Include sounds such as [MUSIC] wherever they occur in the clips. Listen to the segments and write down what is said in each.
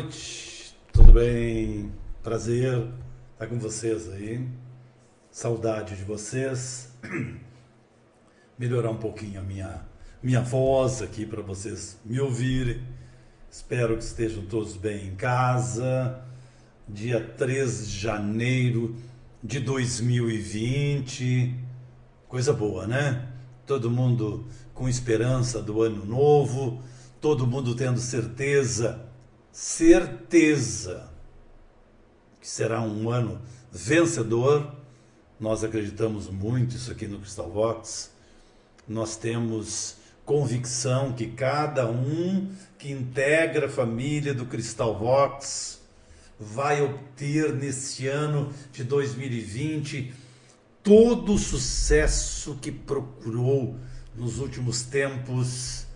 Noite, tudo bem? Prazer estar com vocês aí. Saudade de vocês. [CLEARS THROAT] Melhorar um pouquinho a minha, minha voz aqui para vocês me ouvirem. Espero que estejam todos bem em casa. Dia 3 de janeiro de 2020. Coisa boa, né? Todo mundo com esperança do ano novo, todo mundo tendo certeza, certeza que será um ano vencedor. Nós acreditamos muito isso aqui no Crystal Vox. Nós temos convicção que cada um que integra a família do Crystal Vox vai obter neste ano de 2020 todo o sucesso que procurou nos últimos tempos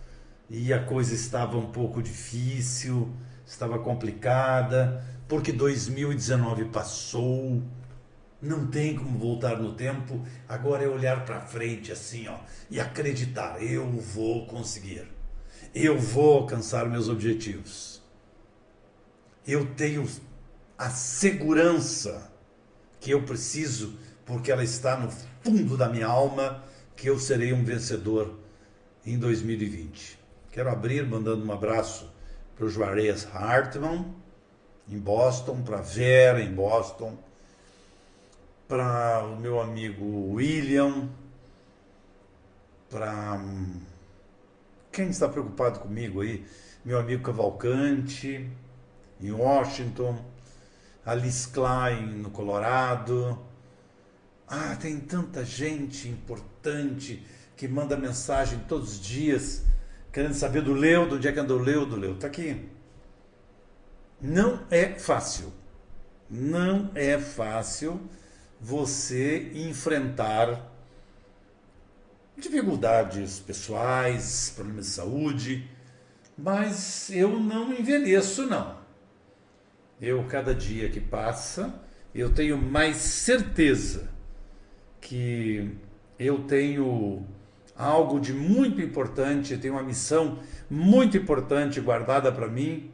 e a coisa estava um pouco difícil, estava complicada, porque 2019 passou, não tem como voltar no tempo, agora é olhar para frente assim, ó, e acreditar, eu vou conseguir. Eu vou alcançar meus objetivos. Eu tenho a segurança que eu preciso, porque ela está no fundo da minha alma, que eu serei um vencedor em 2020. Quero abrir mandando um abraço para o Juarez Hartman, em Boston, para Vera, em Boston, para o meu amigo William, para quem está preocupado comigo aí, meu amigo Cavalcante, em Washington, Alice Klein, no Colorado. Ah, tem tanta gente importante que manda mensagem todos os dias, querendo saber do Leudo, onde é que andou o Leudo, Leudo. Está aqui. Não é fácil. Não é fácil você enfrentar dificuldades pessoais, problemas de saúde, mas eu não envelheço não. Eu cada dia que passa, eu tenho mais certeza que eu tenho algo de muito importante, tenho uma missão muito importante guardada para mim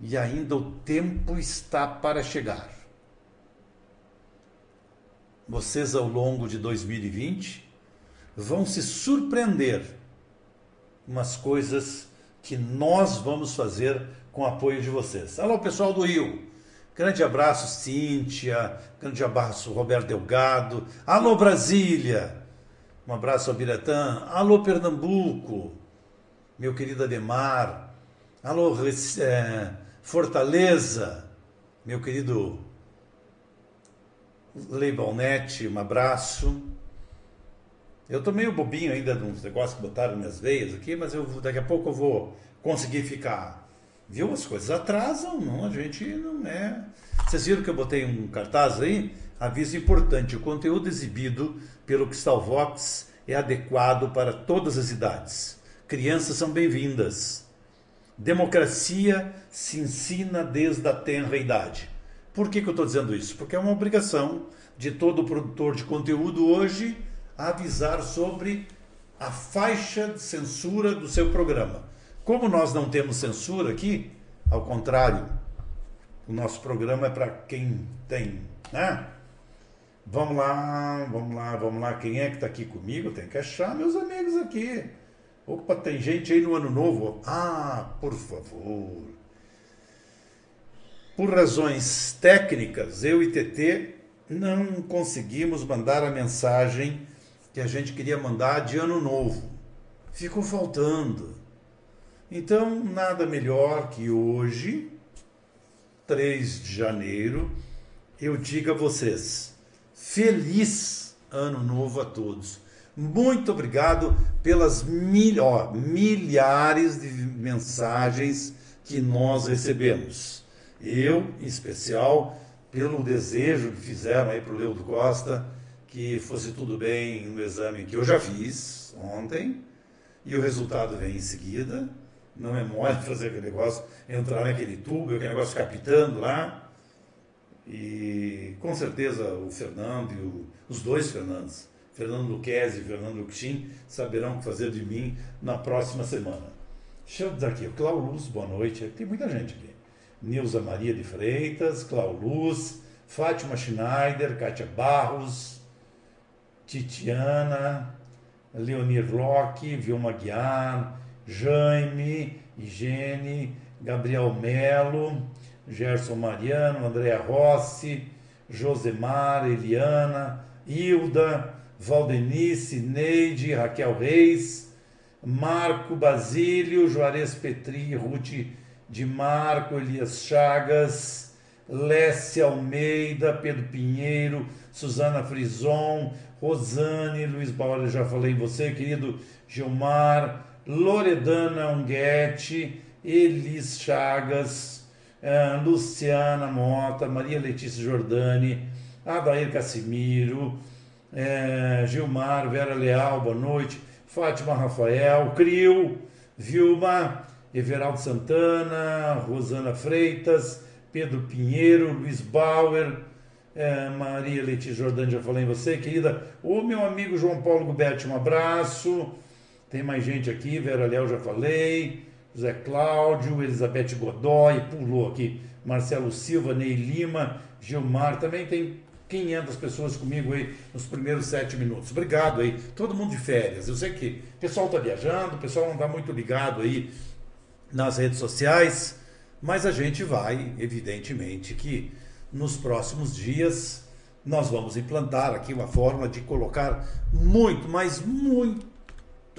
e ainda o tempo está para chegar. Vocês ao longo de 2020 vão se surpreender com as coisas que nós vamos fazer com o apoio de vocês. Alô, pessoal do Rio. Grande abraço, Cíntia. Grande abraço, Roberto Delgado. Alô, Brasília. Um abraço ao Biratã. Alô, Pernambuco. Meu querido Ademar. Alô, é, Fortaleza. Meu querido Leibalnete. Um abraço. Eu tô meio bobinho ainda nos negócios que botaram minhas veias aqui, mas eu daqui a pouco eu vou conseguir ficar. Viu? As coisas atrasam, não, a gente não é. Vocês viram que eu botei um cartaz aí? Aviso importante: o conteúdo exibido pelo Crystal Vox é adequado para todas as idades. Crianças são bem-vindas. Democracia se ensina desde a tenra idade. Por que, que eu estou dizendo isso? Porque é uma obrigação de todo produtor de conteúdo hoje avisar sobre a faixa de censura do seu programa. Como nós não temos censura aqui, ao contrário, o nosso programa é para quem tem, né? Vamos lá, vamos lá, vamos lá. Quem é que está aqui comigo? Tem que achar meus amigos aqui. Opa, tem gente aí no ano novo. Ah, por favor. Por razões técnicas, eu e TT não conseguimos mandar a mensagem que a gente queria mandar de ano novo. Ficou faltando. Então, nada melhor que hoje, 3 de janeiro, eu diga a vocês: feliz ano novo a todos. Muito obrigado pelas mil, ó, milhares de mensagens que nós recebemos. Eu, em especial, pelo desejo que fizeram aí para o Leudo Costa, que fosse tudo bem no exame que eu já fiz ontem, e o resultado vem em seguida. Não é mole [LAUGHS] fazer aquele negócio, entrar naquele tubo, aquele negócio captando lá. E com certeza o Fernando e o, os dois Fernandos, Fernando Luquezzi e Fernando Luxim, saberão o que fazer de mim na próxima semana. Deixa eu dizer aqui, Cláudio Luz, boa noite. Tem muita gente aqui. Nilza Maria de Freitas, Clau Luz, Fátima Schneider, Kátia Barros, Titiana, Leonir Locke, Vilma Guiar, Jaime, Higiene, Gabriel Melo, Gerson Mariano, Andréa Rossi, Josemar, Eliana, Hilda, Valdenice, Neide, Raquel Reis, Marco Basílio, Juarez Petri, Ruth de Marco, Elias Chagas, Lécia Almeida, Pedro Pinheiro, Suzana Frison, Rosane, Luiz Bauer, já falei em você, querido Gilmar, Loredana Unguete, Elis Chagas, uh, Luciana Mota, Maria Letícia Jordani, Adair Cassimiro, uh, Gilmar, Vera Leal, boa noite, Fátima Rafael, Crio, Vilma, Everaldo Santana, Rosana Freitas, Pedro Pinheiro, Luiz Bauer, é, Maria Letícia Jordani, já falei em você, querida. O meu amigo João Paulo Guberti, um abraço. Tem mais gente aqui, Vera Léo, já falei. José Cláudio, Elizabeth Godoy, pulou aqui. Marcelo Silva, Ney Lima, Gilmar, também tem 500 pessoas comigo aí nos primeiros sete minutos. Obrigado aí, todo mundo de férias. Eu sei que o pessoal está viajando, o pessoal não está muito ligado aí nas redes sociais, mas a gente vai, evidentemente, que nos próximos dias nós vamos implantar aqui uma forma de colocar muito, mas muito,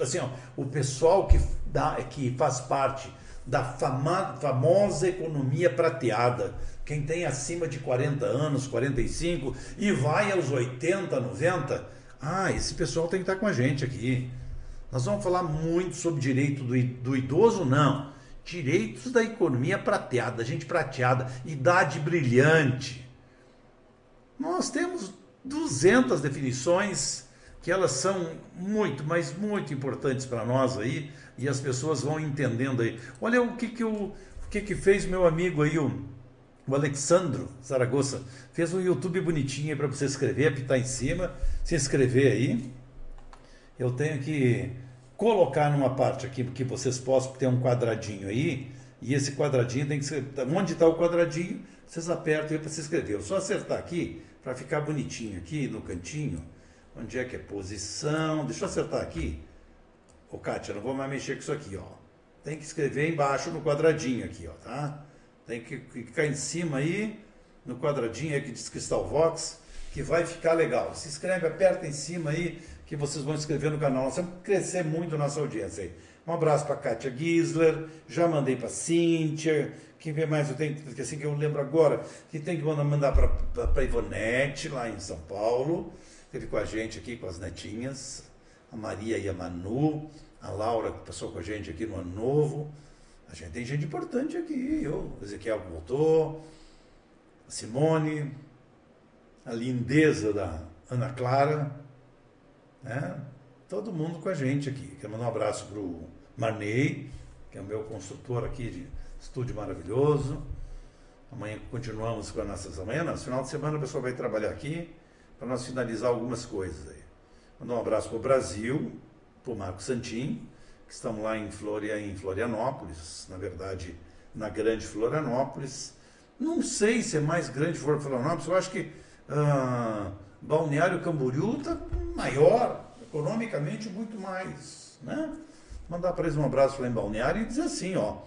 assim, ó, o pessoal que, dá, que faz parte da fama, famosa economia prateada, quem tem acima de 40 anos, 45 e vai aos 80, 90, ah, esse pessoal tem que estar com a gente aqui. Nós vamos falar muito sobre direito do, do idoso, não Direitos da economia prateada, gente prateada, idade brilhante. Nós temos 200 definições que elas são muito, mas muito importantes para nós aí e as pessoas vão entendendo aí. Olha o que que, o, o que, que fez meu amigo aí, o, o Alexandro Zaragoza. Fez um YouTube bonitinho para você escrever, apitar em cima, se inscrever aí. Eu tenho que colocar numa parte aqui que vocês possam ter um quadradinho aí, e esse quadradinho tem que ser. Onde está o quadradinho, vocês apertam aí para se inscrever. Eu só acertar aqui, para ficar bonitinho aqui no cantinho. Onde é que é posição? Deixa eu acertar aqui. Ô, Kátia, não vou mais mexer com isso aqui, ó. Tem que escrever embaixo no quadradinho aqui, ó, tá? Tem que ficar em cima aí, no quadradinho aí que diz Crystal Vox, que vai ficar legal. Se inscreve, aperta em cima aí, que vocês vão inscrever no canal. Nós vamos crescer muito a nossa audiência aí. Um abraço para Kátia Gisler, já mandei para Cíntia, quem vê mais eu tenho, que assim que eu lembro agora, que tem que mandar para Ivonete, lá em São Paulo, teve com a gente aqui, com as netinhas, a Maria e a Manu, a Laura que passou com a gente aqui no Ano Novo. A gente tem gente importante aqui, eu, o Ezequiel voltou, a Simone, a lindeza da Ana Clara, né? Todo mundo com a gente aqui. Quero mandar um abraço para o Marney, que é o meu construtor aqui de estúdio maravilhoso. Amanhã continuamos com as nossas. Amanhã, no final de semana, o pessoal vai trabalhar aqui para nós finalizar algumas coisas aí. Mandar um abraço para o Brasil, para o Marco Santin, que estão lá em, Floria, em Florianópolis, na verdade, na grande Florianópolis. Não sei se é mais grande Florianópolis, eu acho que. Ah, Balneário Camboriú está maior, economicamente muito mais. Né? Mandar para eles um abraço lá em Balneário e dizer assim, ó,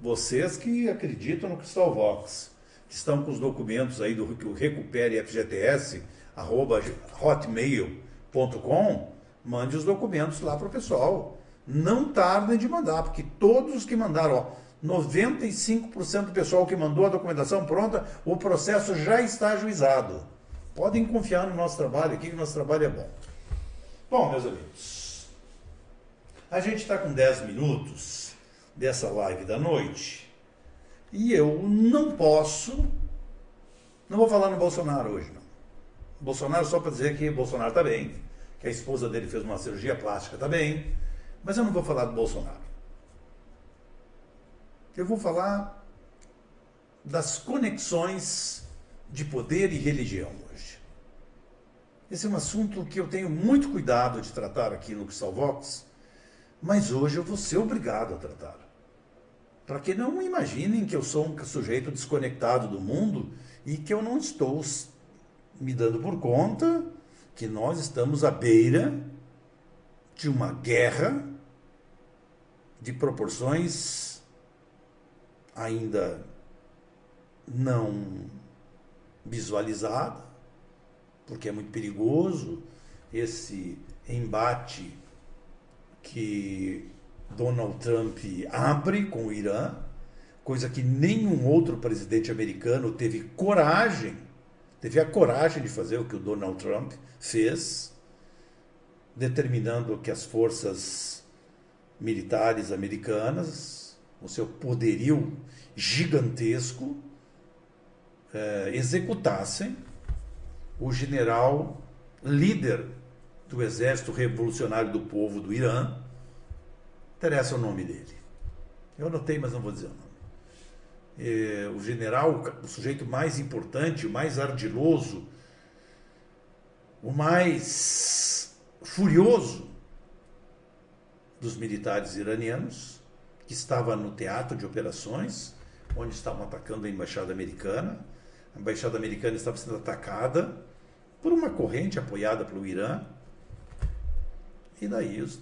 vocês que acreditam no Cristal Vox, que estão com os documentos aí do recupere FGTS, arroba mande os documentos lá para o pessoal. Não tardem de mandar, porque todos os que mandaram, ó, 95% do pessoal que mandou a documentação pronta, o processo já está ajuizado. Podem confiar no nosso trabalho aqui, que o nosso trabalho é bom. Bom, meus amigos, a gente está com 10 minutos dessa live da noite e eu não posso, não vou falar no Bolsonaro hoje. Bolsonaro só para dizer que Bolsonaro está bem, que a esposa dele fez uma cirurgia plástica, está bem, mas eu não vou falar do Bolsonaro. Eu vou falar das conexões de poder e religião. Esse é um assunto que eu tenho muito cuidado de tratar aqui no Vox, mas hoje eu vou ser obrigado a tratar. para que não imaginem que eu sou um sujeito desconectado do mundo e que eu não estou me dando por conta que nós estamos à beira de uma guerra de proporções ainda não visualizada, porque é muito perigoso esse embate que Donald Trump abre com o Irã, coisa que nenhum outro presidente americano teve coragem, teve a coragem de fazer o que o Donald Trump fez, determinando que as forças militares americanas, o seu poderio gigantesco, eh, executassem o general líder do Exército Revolucionário do Povo do Irã, interessa o nome dele. Eu anotei, mas não vou dizer o nome. É, o general, o sujeito mais importante, o mais ardiloso, o mais furioso dos militares iranianos, que estava no teatro de operações, onde estavam atacando a embaixada americana. A embaixada americana estava sendo atacada por uma corrente apoiada pelo Irã. E daí os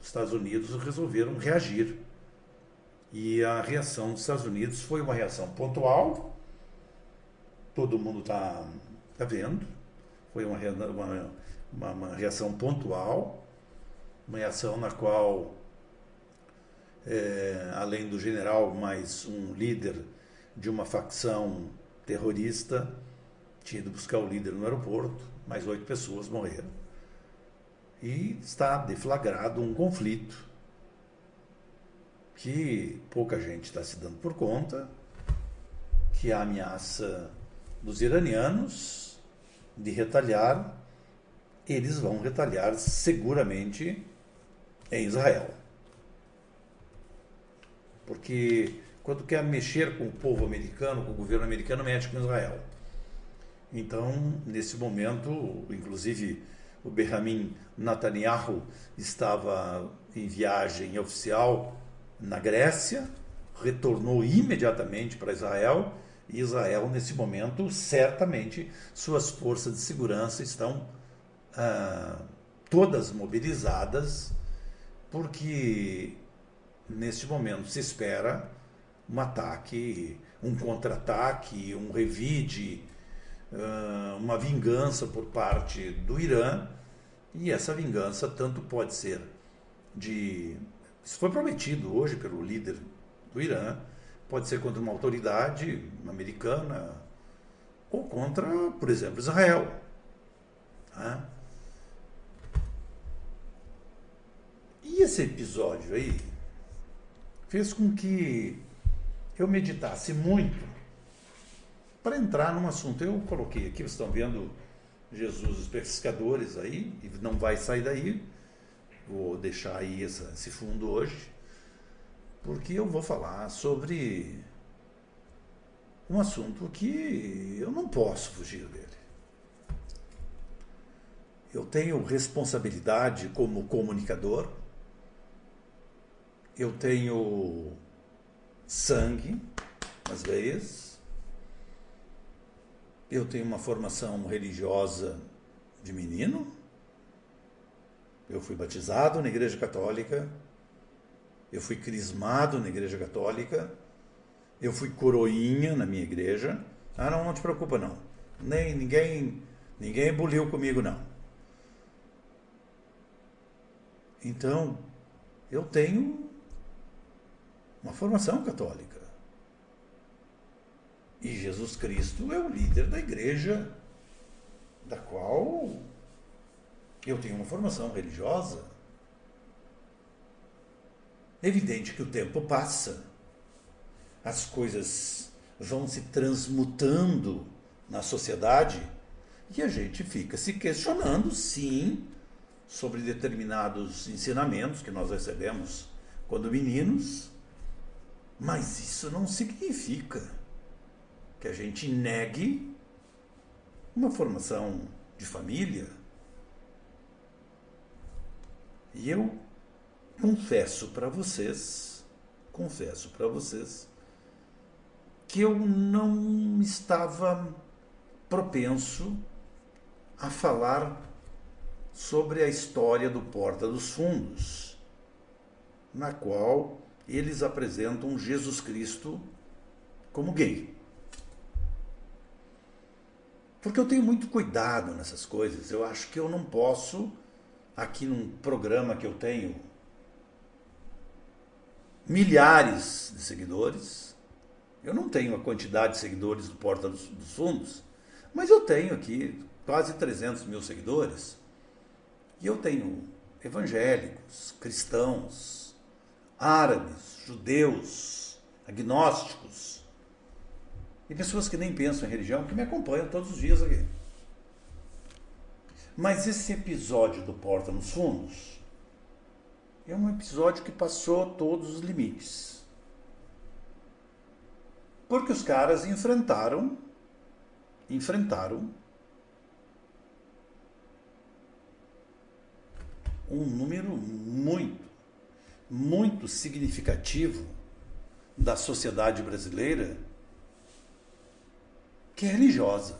Estados Unidos resolveram reagir. E a reação dos Estados Unidos foi uma reação pontual, todo mundo está tá vendo, foi uma, uma, uma, uma reação pontual, uma reação na qual, é, além do general, mais um líder de uma facção terrorista, tinha ido buscar o líder no aeroporto, mais oito pessoas morreram. E está deflagrado um conflito que pouca gente está se dando por conta, que a ameaça dos iranianos de retalhar, eles vão retalhar seguramente em Israel. Porque quando quer mexer com o povo americano, com o governo americano, mexe com Israel. Então, nesse momento, inclusive o Benjamin Netanyahu estava em viagem oficial na Grécia, retornou imediatamente para Israel e Israel, nesse momento, certamente suas forças de segurança estão ah, todas mobilizadas, porque neste momento se espera um ataque, um contra-ataque, um revide uma vingança por parte do Irã, e essa vingança tanto pode ser de. Isso foi prometido hoje pelo líder do Irã, pode ser contra uma autoridade americana ou contra, por exemplo, Israel. Tá? E esse episódio aí fez com que eu meditasse muito para entrar num assunto. Eu coloquei aqui, vocês estão vendo Jesus os pescadores aí, e não vai sair daí. Vou deixar aí essa, esse fundo hoje, porque eu vou falar sobre um assunto que eu não posso fugir dele. Eu tenho responsabilidade como comunicador, eu tenho sangue nas veias, eu tenho uma formação religiosa de menino. Eu fui batizado na Igreja Católica. Eu fui crismado na Igreja Católica. Eu fui coroinha na minha igreja. Ah, não, não te preocupa não. Nem ninguém, ninguém buliu comigo não. Então, eu tenho uma formação católica. E Jesus Cristo é o líder da igreja, da qual eu tenho uma formação religiosa. É evidente que o tempo passa, as coisas vão se transmutando na sociedade e a gente fica se questionando, sim, sobre determinados ensinamentos que nós recebemos quando meninos, mas isso não significa que a gente negue uma formação de família. E eu confesso para vocês confesso para vocês que eu não estava propenso a falar sobre a história do Porta dos Fundos, na qual eles apresentam Jesus Cristo como gay. Porque eu tenho muito cuidado nessas coisas. Eu acho que eu não posso, aqui num programa que eu tenho milhares de seguidores, eu não tenho a quantidade de seguidores do Porta dos, dos Fundos, mas eu tenho aqui quase 300 mil seguidores. E eu tenho evangélicos, cristãos, árabes, judeus, agnósticos e pessoas que nem pensam em religião que me acompanham todos os dias aqui. Mas esse episódio do Porta nos Fundos é um episódio que passou todos os limites. Porque os caras enfrentaram enfrentaram um número muito, muito significativo da sociedade brasileira que é religiosa.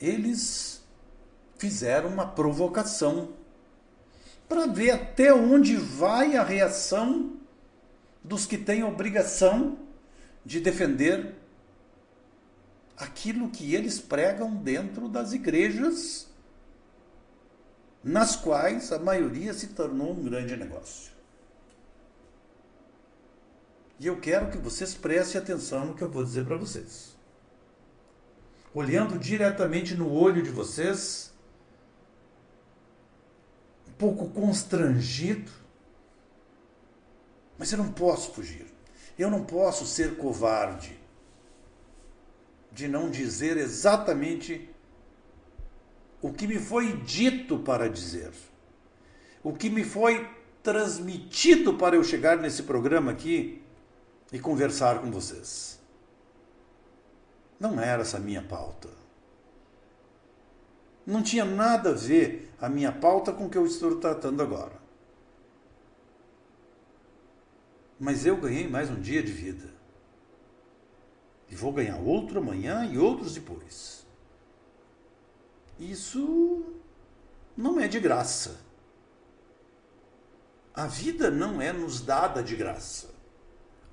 Eles fizeram uma provocação para ver até onde vai a reação dos que têm obrigação de defender aquilo que eles pregam dentro das igrejas, nas quais a maioria se tornou um grande negócio. E eu quero que vocês prestem atenção no que eu vou dizer para vocês. Olhando diretamente no olho de vocês, um pouco constrangido, mas eu não posso fugir. Eu não posso ser covarde de não dizer exatamente o que me foi dito para dizer, o que me foi transmitido para eu chegar nesse programa aqui e conversar com vocês. Não era essa a minha pauta. Não tinha nada a ver a minha pauta com o que eu estou tratando agora. Mas eu ganhei mais um dia de vida. E vou ganhar outro amanhã e outros depois. Isso não é de graça. A vida não é nos dada de graça.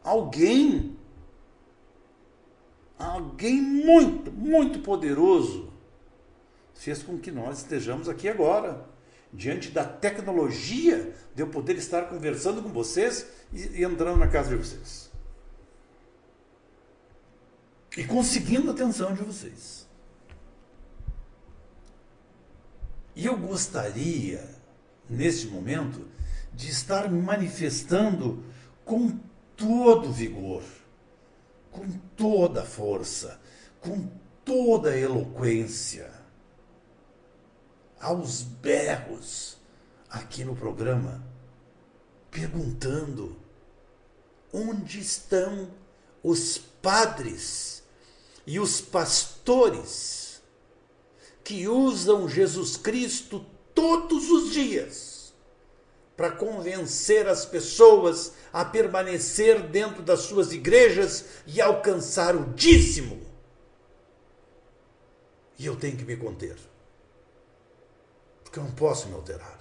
Alguém, alguém muito, muito poderoso, fez com que nós estejamos aqui agora, diante da tecnologia de eu poder estar conversando com vocês e, e entrando na casa de vocês e conseguindo a atenção de vocês. E eu gostaria, neste momento, de estar manifestando com todo vigor, com toda força, com toda eloquência, aos berros aqui no programa, perguntando onde estão os padres e os pastores que usam Jesus Cristo todos os dias para convencer as pessoas a permanecer dentro das suas igrejas e alcançar o dízimo. E eu tenho que me conter, porque eu não posso me alterar.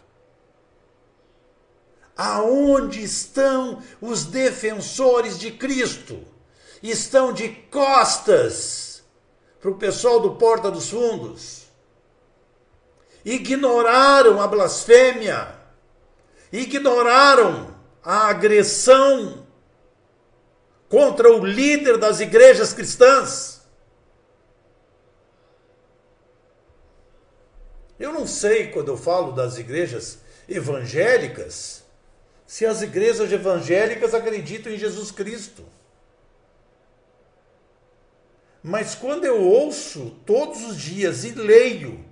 Aonde estão os defensores de Cristo? estão de costas para o pessoal do Porta dos Fundos. Ignoraram a blasfêmia, ignoraram a agressão contra o líder das igrejas cristãs. Eu não sei quando eu falo das igrejas evangélicas, se as igrejas evangélicas acreditam em Jesus Cristo. Mas quando eu ouço todos os dias e leio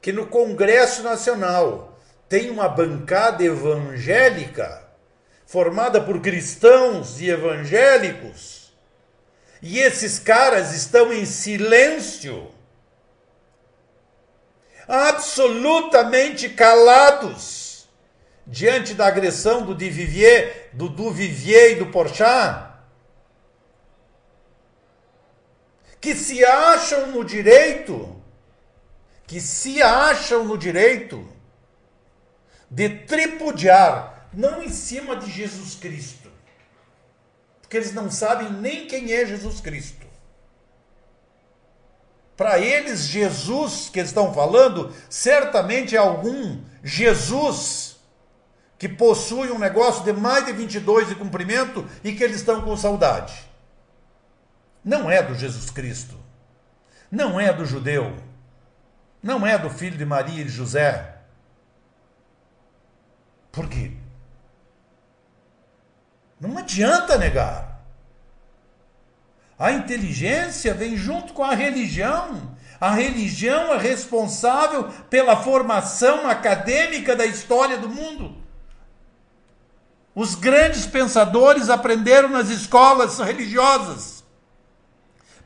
que no Congresso Nacional tem uma bancada evangélica formada por cristãos e evangélicos, e esses caras estão em silêncio, absolutamente calados, diante da agressão do Duvivier, do Duvivier e do Porchat, que se acham no direito, que se acham no direito de tripudiar, não em cima de Jesus Cristo, porque eles não sabem nem quem é Jesus Cristo. Para eles, Jesus que estão falando, certamente é algum Jesus que possui um negócio de mais de 22 de cumprimento e que eles estão com saudade. Não é do Jesus Cristo. Não é do judeu. Não é do filho de Maria e José. Por quê? Não adianta negar. A inteligência vem junto com a religião. A religião é responsável pela formação acadêmica da história do mundo. Os grandes pensadores aprenderam nas escolas religiosas.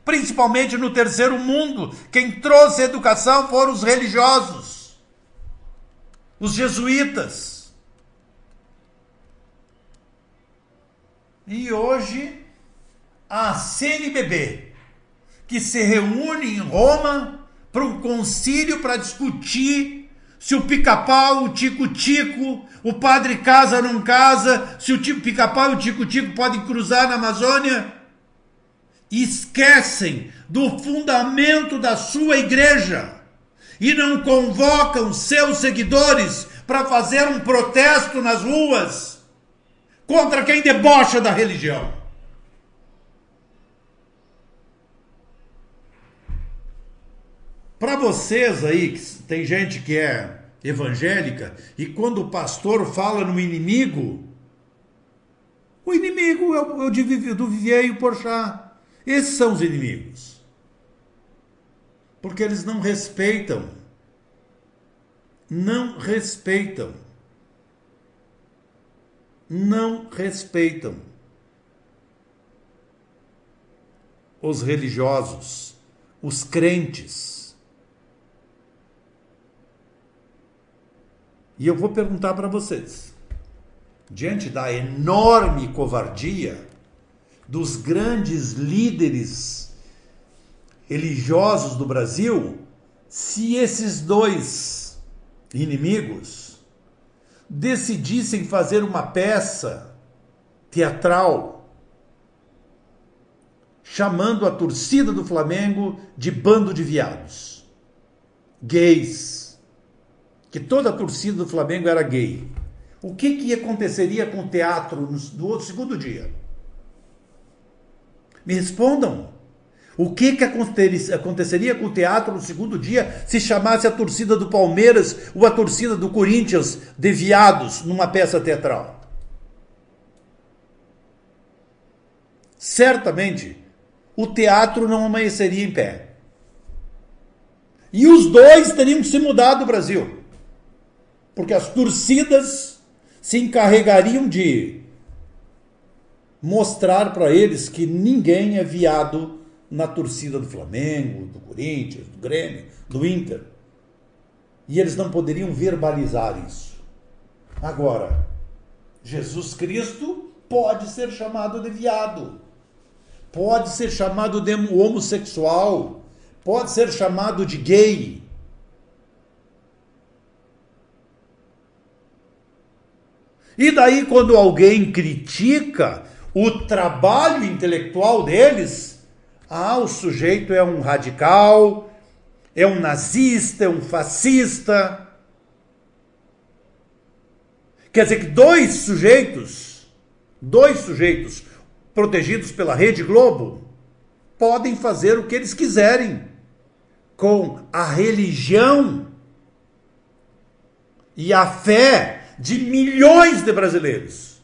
Principalmente no terceiro mundo, quem trouxe educação foram os religiosos, os jesuítas. E hoje, a CNBB, que se reúne em Roma para um concílio para discutir se o pica-pau, o tico-tico, o padre casa ou não casa, se o pica-pau e o tico-tico podem cruzar na Amazônia. Esquecem do fundamento da sua igreja e não convocam seus seguidores para fazer um protesto nas ruas contra quem debocha da religião. Para vocês aí, que tem gente que é evangélica, e quando o pastor fala no inimigo, o inimigo é o, é do Vivier e o Porchat. Esses são os inimigos. Porque eles não respeitam. Não respeitam. Não respeitam. Os religiosos, os crentes E eu vou perguntar para vocês: diante da enorme covardia dos grandes líderes religiosos do Brasil, se esses dois inimigos decidissem fazer uma peça teatral chamando a torcida do Flamengo de bando de viados, gays, que toda a torcida do Flamengo era gay. O que, que aconteceria com o teatro no, no outro segundo dia? Me respondam. O que, que aconteceria com o teatro no segundo dia se chamasse a torcida do Palmeiras ou a torcida do Corinthians de viados numa peça teatral? Certamente o teatro não amanheceria em pé. E os dois teriam que se mudar do Brasil porque as torcidas se encarregariam de mostrar para eles que ninguém é viado na torcida do Flamengo, do Corinthians, do Grêmio, do Inter. E eles não poderiam verbalizar isso. Agora, Jesus Cristo pode ser chamado de viado, pode ser chamado de homossexual, pode ser chamado de gay, E daí, quando alguém critica o trabalho intelectual deles, ah, o sujeito é um radical, é um nazista, é um fascista. Quer dizer que dois sujeitos, dois sujeitos protegidos pela Rede Globo, podem fazer o que eles quiserem com a religião e a fé de milhões de brasileiros.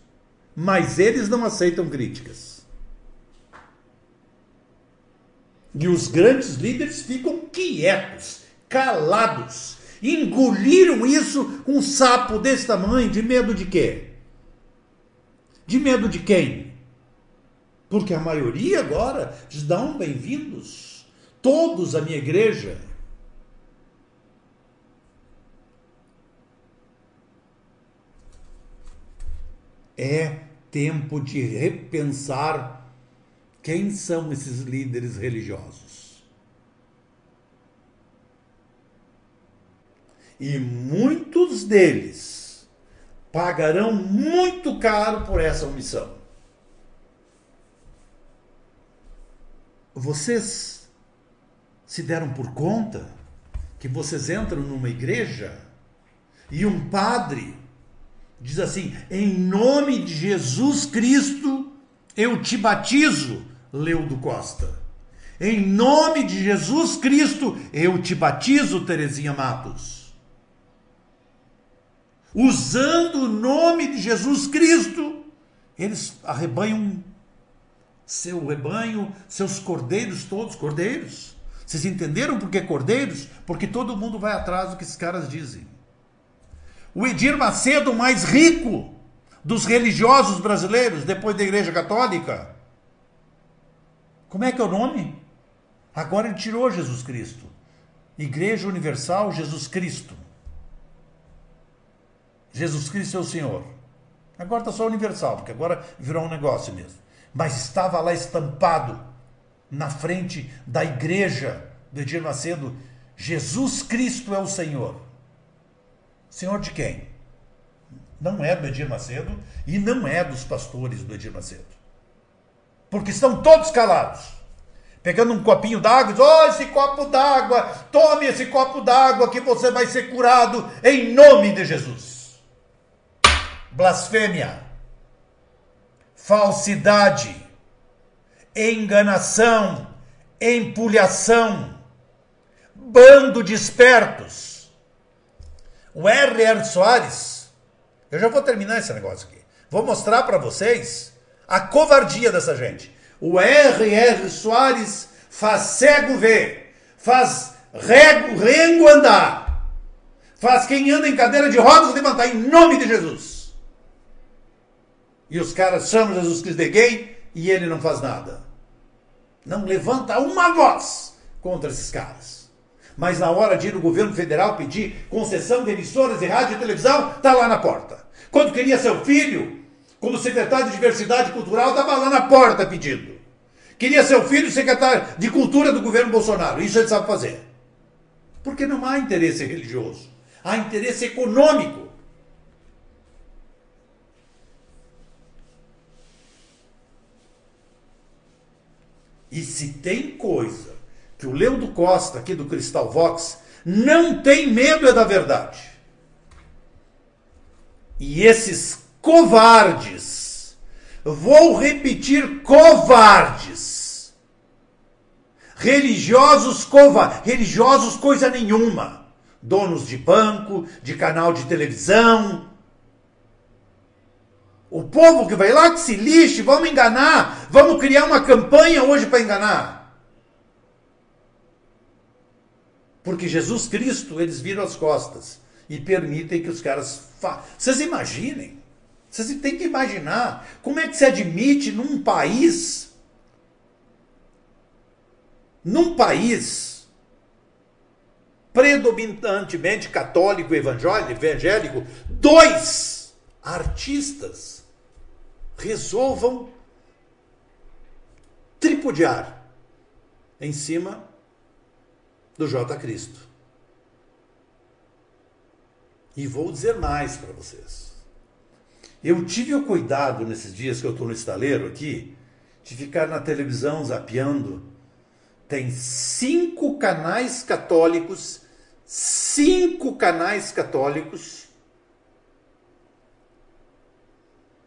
Mas eles não aceitam críticas. E os grandes líderes ficam quietos, calados. Engoliram isso com um sapo desse tamanho, de medo de quê? De medo de quem? Porque a maioria agora diz: dão bem-vindos, todos à minha igreja. É tempo de repensar quem são esses líderes religiosos. E muitos deles pagarão muito caro por essa omissão. Vocês se deram por conta que vocês entram numa igreja e um padre diz assim: em nome de Jesus Cristo eu te batizo, Leudo Costa. Em nome de Jesus Cristo eu te batizo, Terezinha Matos. Usando o nome de Jesus Cristo, eles arrebanham seu rebanho, seus cordeiros todos, cordeiros. Vocês entenderam por que cordeiros? Porque todo mundo vai atrás do que esses caras dizem. O Edir Macedo, mais rico dos religiosos brasileiros, depois da Igreja Católica. Como é que é o nome? Agora ele tirou Jesus Cristo. Igreja Universal Jesus Cristo. Jesus Cristo é o Senhor. Agora está só universal, porque agora virou um negócio mesmo mas estava lá estampado na frente da igreja do Edir Macedo: Jesus Cristo é o Senhor. Senhor de quem? Não é do Edir Macedo e não é dos pastores do Edir Macedo. Porque estão todos calados. Pegando um copinho d'água, diz: Oh, esse copo d'água, tome esse copo d'água que você vai ser curado em nome de Jesus. Blasfêmia falsidade, enganação, empulhação, bando de espertos. O R.R. Soares, eu já vou terminar esse negócio aqui. Vou mostrar para vocês a covardia dessa gente. O R.R. Soares faz cego ver, faz rego, rengo andar, faz quem anda em cadeira de rodas levantar em nome de Jesus. E os caras chamam Jesus Cristo de gay e ele não faz nada. Não levanta uma voz contra esses caras. Mas na hora de ir no governo federal pedir concessão de emissoras de rádio e televisão, está lá na porta. Quando queria seu filho, como secretário de Diversidade Cultural, estava lá na porta pedindo. Queria seu filho secretário de Cultura do governo Bolsonaro. Isso ele sabe fazer. Porque não há interesse religioso. Há interesse econômico. E se tem coisa que o Leudo Costa, aqui do Cristal Vox, não tem medo é da verdade. E esses covardes, vou repetir, covardes, religiosos covardes, religiosos coisa nenhuma, donos de banco, de canal de televisão, o povo que vai lá que se lixe, vamos enganar, vamos criar uma campanha hoje para enganar. Porque Jesus Cristo, eles viram as costas e permitem que os caras façam. Vocês imaginem, vocês têm que imaginar como é que se admite num país, num país predominantemente católico evangélico, dois artistas resolvam tripudiar em cima do J. Cristo. E vou dizer mais para vocês. Eu tive o cuidado nesses dias que eu estou no estaleiro aqui, de ficar na televisão zapeando. Tem cinco canais católicos, cinco canais católicos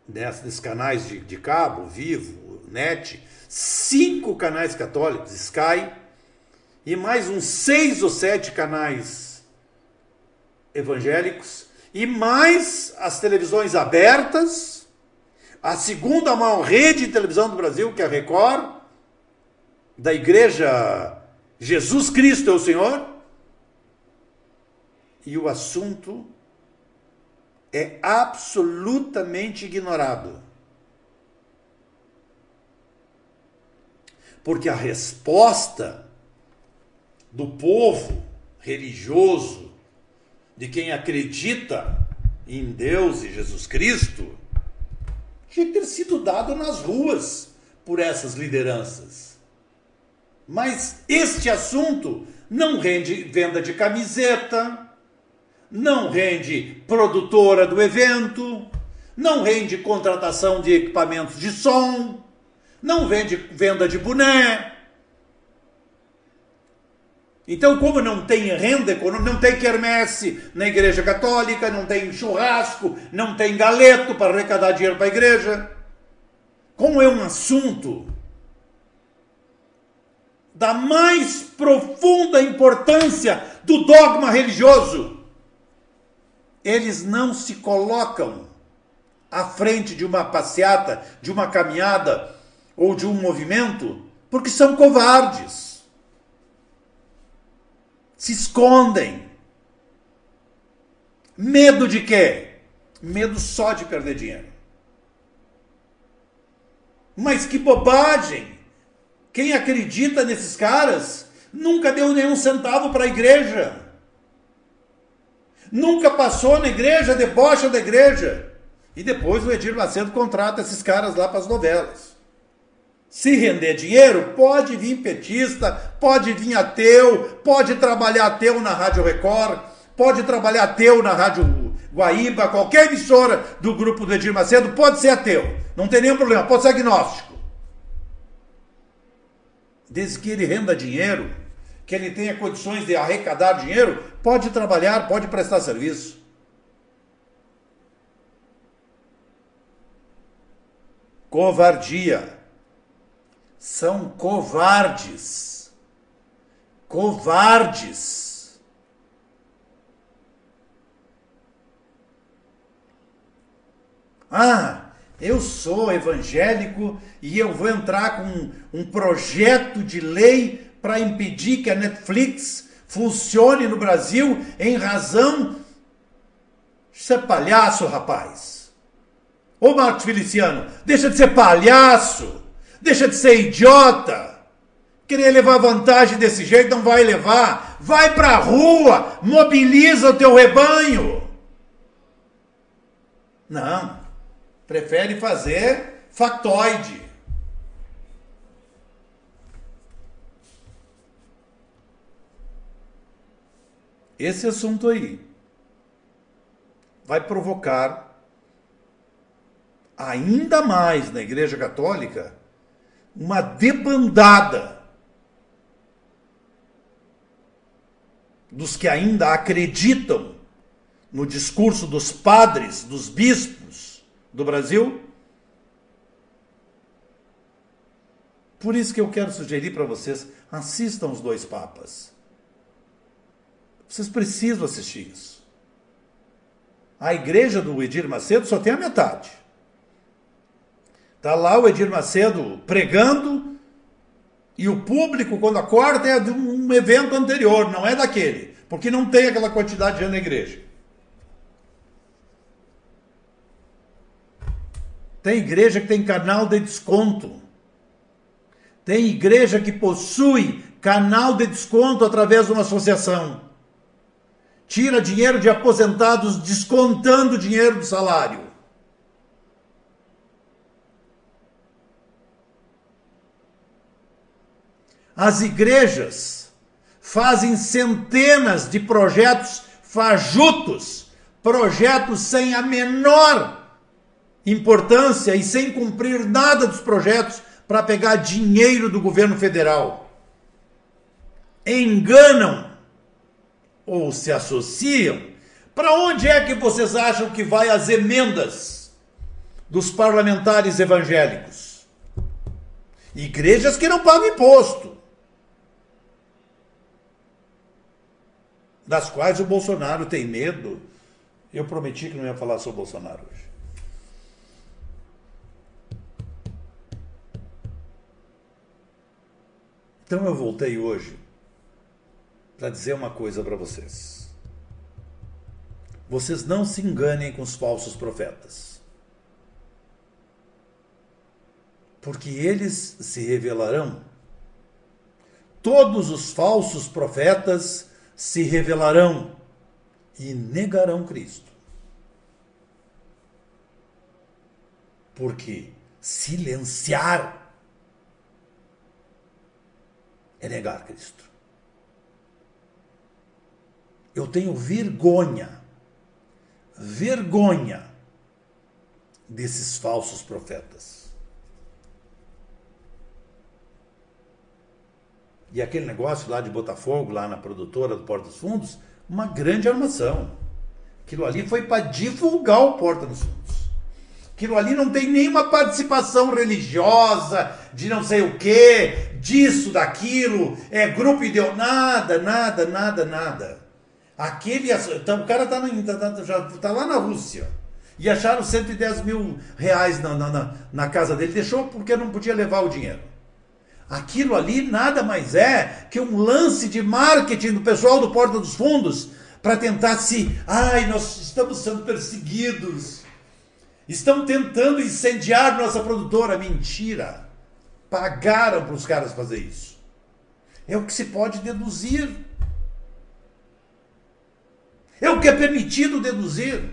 desses canais de, de cabo, Vivo, NET, cinco canais católicos, Sky, e mais uns seis ou sete canais evangélicos, e mais as televisões abertas, a segunda maior rede de televisão do Brasil, que é a Record, da igreja Jesus Cristo é o Senhor, e o assunto é absolutamente ignorado. Porque a resposta do povo religioso, de quem acredita em Deus e Jesus Cristo, tinha ter sido dado nas ruas por essas lideranças. Mas este assunto não rende venda de camiseta, não rende produtora do evento, não rende contratação de equipamentos de som, não vende venda de boné. Então, como não tem renda econômica, não tem quermesse na igreja católica, não tem churrasco, não tem galeto para arrecadar dinheiro para a igreja, como é um assunto da mais profunda importância do dogma religioso, eles não se colocam à frente de uma passeata, de uma caminhada ou de um movimento, porque são covardes. Se escondem. Medo de quê? Medo só de perder dinheiro. Mas que bobagem! Quem acredita nesses caras nunca deu nenhum centavo para a igreja. Nunca passou na igreja, debocha da igreja. E depois o Edir Macedo contrata esses caras lá para as novelas. Se render dinheiro, pode vir petista, pode vir ateu, pode trabalhar ateu na Rádio Record, pode trabalhar ateu na Rádio Guaíba, qualquer emissora do grupo do Edir Macedo pode ser ateu. Não tem nenhum problema, pode ser agnóstico. Desde que ele renda dinheiro, que ele tenha condições de arrecadar dinheiro, pode trabalhar, pode prestar serviço. Covardia. São covardes. Covardes. Ah, eu sou evangélico e eu vou entrar com um projeto de lei para impedir que a Netflix funcione no Brasil em razão. Isso é palhaço, rapaz. Ô Marcos Feliciano, deixa de ser palhaço, deixa de ser idiota. Querer levar vantagem desse jeito não vai levar. Vai pra rua, mobiliza o teu rebanho. Não, prefere fazer factoide. Esse assunto aí vai provocar ainda mais na Igreja Católica, uma debandada dos que ainda acreditam no discurso dos padres, dos bispos do Brasil. Por isso que eu quero sugerir para vocês, assistam os dois papas. Vocês precisam assistir isso. A igreja do Edir Macedo só tem a metade. Está lá o Edir Macedo pregando e o público, quando acorda, é de um evento anterior, não é daquele, porque não tem aquela quantidade de na igreja. Tem igreja que tem canal de desconto. Tem igreja que possui canal de desconto através de uma associação. Tira dinheiro de aposentados descontando dinheiro do salário. As igrejas fazem centenas de projetos fajutos, projetos sem a menor importância e sem cumprir nada dos projetos para pegar dinheiro do governo federal. Enganam ou se associam. Para onde é que vocês acham que vai as emendas dos parlamentares evangélicos? Igrejas que não pagam imposto. Das quais o Bolsonaro tem medo. Eu prometi que não ia falar sobre o Bolsonaro hoje. Então eu voltei hoje para dizer uma coisa para vocês. Vocês não se enganem com os falsos profetas. Porque eles se revelarão. Todos os falsos profetas se revelarão e negarão Cristo. Porque silenciar é negar Cristo. Eu tenho vergonha, vergonha desses falsos profetas. E aquele negócio lá de Botafogo, lá na produtora do Porta dos Fundos, uma grande armação. Aquilo ali foi para divulgar o Porta dos Fundos. Aquilo ali não tem nenhuma participação religiosa, de não sei o quê, disso, daquilo, é grupo ideológico, nada, nada, nada, nada. Aquele, então, o cara tá, tá, tá, já tá lá na Rússia e acharam 110 mil reais na, na, na casa dele, deixou porque não podia levar o dinheiro. Aquilo ali nada mais é que um lance de marketing do pessoal do Porta dos Fundos para tentar se. Ai, nós estamos sendo perseguidos. Estão tentando incendiar nossa produtora. Mentira. Pagaram para os caras fazer isso. É o que se pode deduzir. É o que é permitido deduzir.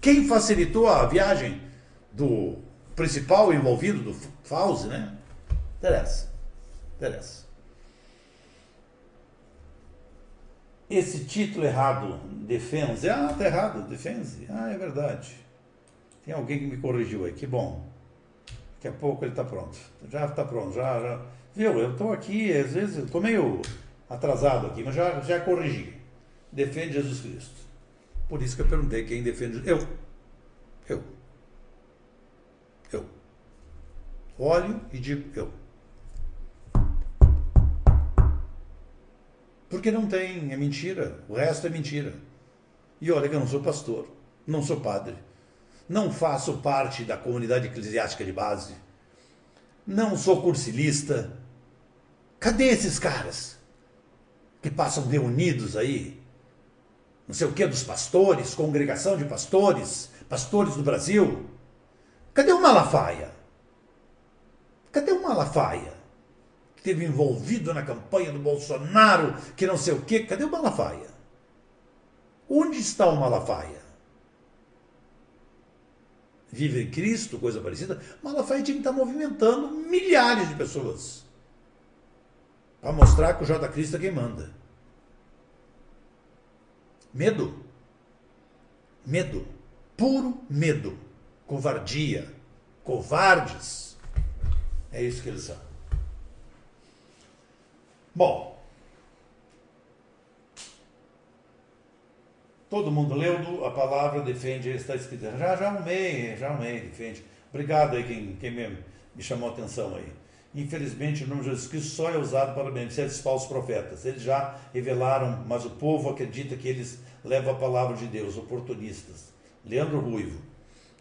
Quem facilitou a viagem do principal envolvido, do Fauzi, né? Interessa. Interessa. Esse título errado, Defense, ah, tá errado, Defense, ah, é verdade. Tem alguém que me corrigiu aí, que bom. Daqui a pouco ele está pronto. Já está pronto, já, já. Viu, eu estou aqui, às vezes, eu estou meio atrasado aqui, mas já, já corrigi. Defende Jesus Cristo. Por isso que eu perguntei quem defende. Eu. Eu. Eu. Olho e digo eu. Porque não tem, é mentira. O resto é mentira. E olha que eu não sou pastor, não sou padre, não faço parte da comunidade eclesiástica de base, não sou cursilista. Cadê esses caras que passam reunidos aí? Não sei o que dos pastores, congregação de pastores, pastores do Brasil. Cadê o Malafaia? Cadê o Malafaia? Esteve envolvido na campanha do Bolsonaro, que não sei o quê. Cadê o Malafaia? Onde está o Malafaia? Vive em Cristo, coisa parecida. Malafaia tinha que estar movimentando milhares de pessoas para mostrar que o J. Cristo é quem manda. Medo. Medo. Puro medo. Covardia. Covardes. É isso que eles são. Bom, todo mundo leu a palavra, defende, está escrito. Já, já amei, já amei, defende. Obrigado aí quem, quem me, me chamou a atenção aí. Infelizmente, o nome de Jesus Cristo só é usado para beneficiar esses falsos profetas. Eles já revelaram, mas o povo acredita que eles levam a palavra de Deus, oportunistas. Leandro Ruivo.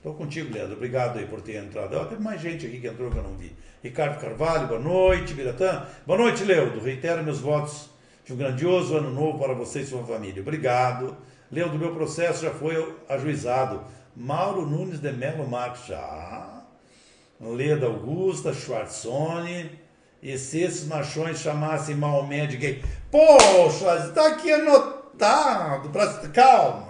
Estou contigo, Leandro. Obrigado aí por ter entrado. Ó, teve mais gente aqui que entrou que eu não vi. Ricardo Carvalho, boa noite, Biratã. Boa noite, Leudo. Reitero meus votos de um grandioso ano novo para você e sua família. Obrigado. Leudo, meu processo já foi ajuizado. Mauro Nunes de Melo Marques, já. Leda Augusta, Schwarzone. E se esses machões chamassem Maomé de gay? Poxa, está aqui anotado. Calma,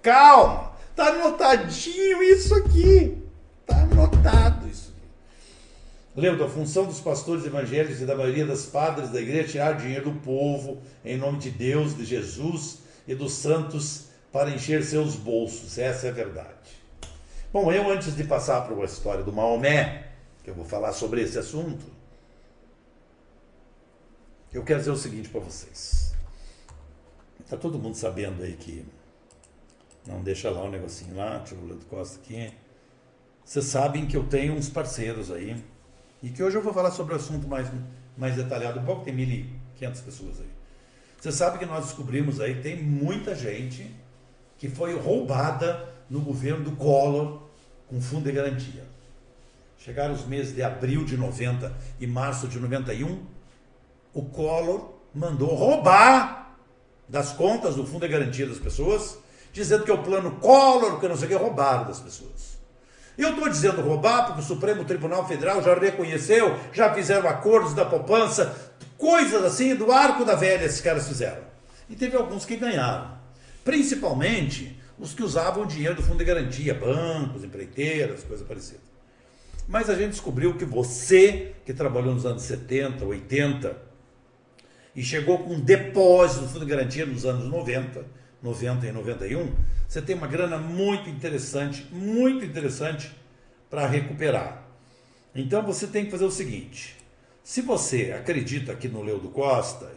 calma. Está anotadinho isso aqui. Está anotado isso. Lembra, a função dos pastores evangélicos e da maioria das padres da igreja é tirar dinheiro do povo em nome de Deus, de Jesus e dos santos para encher seus bolsos. Essa é a verdade. Bom, eu antes de passar para a história do Maomé, que eu vou falar sobre esse assunto, eu quero dizer o seguinte para vocês. Está todo mundo sabendo aí que. Não deixa lá o negocinho lá, deixa o Leandro Costa aqui. Vocês sabem que eu tenho uns parceiros aí e que hoje eu vou falar sobre o assunto mais, mais detalhado um pouco, tem 1.500 pessoas aí. Você sabe que nós descobrimos aí, tem muita gente que foi roubada no governo do Collor com fundo de garantia. Chegaram os meses de abril de 90 e março de 91, o Collor mandou roubar das contas do fundo de garantia das pessoas, dizendo que é o plano Collor, que não sei o que, roubaram das pessoas. Eu estou dizendo roubar porque o Supremo Tribunal Federal já reconheceu, já fizeram acordos da poupança, coisas assim do arco da velha esses caras fizeram. E teve alguns que ganharam. Principalmente os que usavam dinheiro do fundo de garantia, bancos, empreiteiras, coisa parecida. Mas a gente descobriu que você, que trabalhou nos anos 70, 80, e chegou com um depósito do fundo de garantia nos anos 90, 90 e 91, você tem uma grana muito interessante, muito interessante para recuperar. Então você tem que fazer o seguinte: se você acredita aqui no Leudo Costa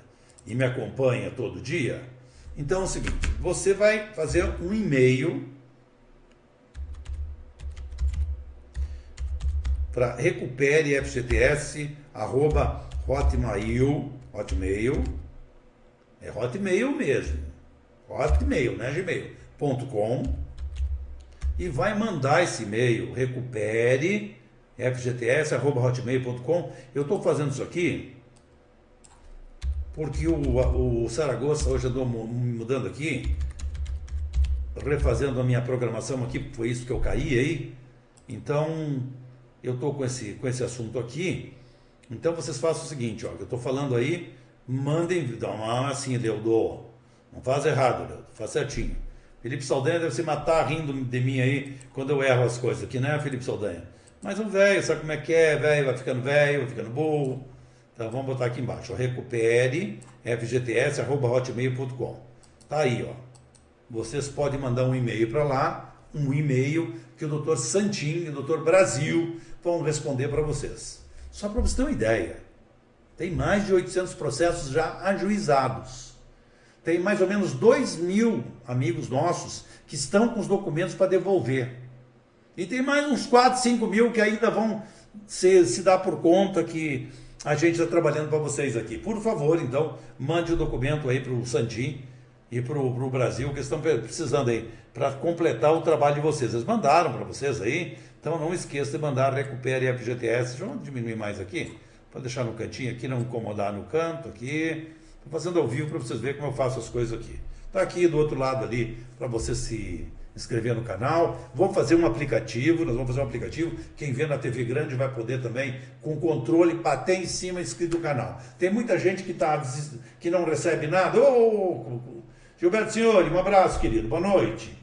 e me acompanha todo dia, então é o seguinte: você vai fazer um e-mail para recupere FGTS arroba hotmail, hotmail, é hotmail mesmo, hotmail, né, gmail.com e vai mandar esse e-mail, recupere fgts.hotmail.com. Eu estou fazendo isso aqui porque o, o Saragossa hoje andou mudando aqui, refazendo a minha programação aqui, foi isso que eu caí aí. Então, eu estou com esse, com esse assunto aqui. Então, vocês façam o seguinte, ó, eu estou falando aí, mandem, dá uma assim, Leodô. Não faz errado, Leodô, faz certinho. Felipe Saldanha deve se matar rindo de mim aí quando eu erro as coisas aqui, né, Felipe Saldanha? Mas um velho, sabe como é que é? Velho vai ficando velho, vai ficando burro. Então vamos botar aqui embaixo. Recupere fgts.hotmail.com. Tá aí, ó. Vocês podem mandar um e-mail para lá, um e-mail que o doutor Santin e o doutor Brasil vão responder para vocês. Só para vocês terem uma ideia. Tem mais de 800 processos já ajuizados. Tem mais ou menos 2 mil amigos nossos que estão com os documentos para devolver. E tem mais uns 4, 5 mil que ainda vão se, se dar por conta que a gente está trabalhando para vocês aqui. Por favor, então, mande o documento aí para o Sandim e para o Brasil, que estão precisando aí, para completar o trabalho de vocês. Eles mandaram para vocês aí, então não esqueça de mandar Recupere FGTS. Vamos diminuir mais aqui, para deixar no cantinho aqui, não incomodar no canto aqui. Estou fazendo ao vivo para vocês verem como eu faço as coisas aqui. Está aqui do outro lado ali, para você se inscrever no canal. Vamos fazer um aplicativo, nós vamos fazer um aplicativo. Quem vê na TV grande vai poder também, com controle, bater em cima inscrito no canal. Tem muita gente que, tá, que não recebe nada. Ô, Gilberto Senhori, um abraço, querido. Boa noite.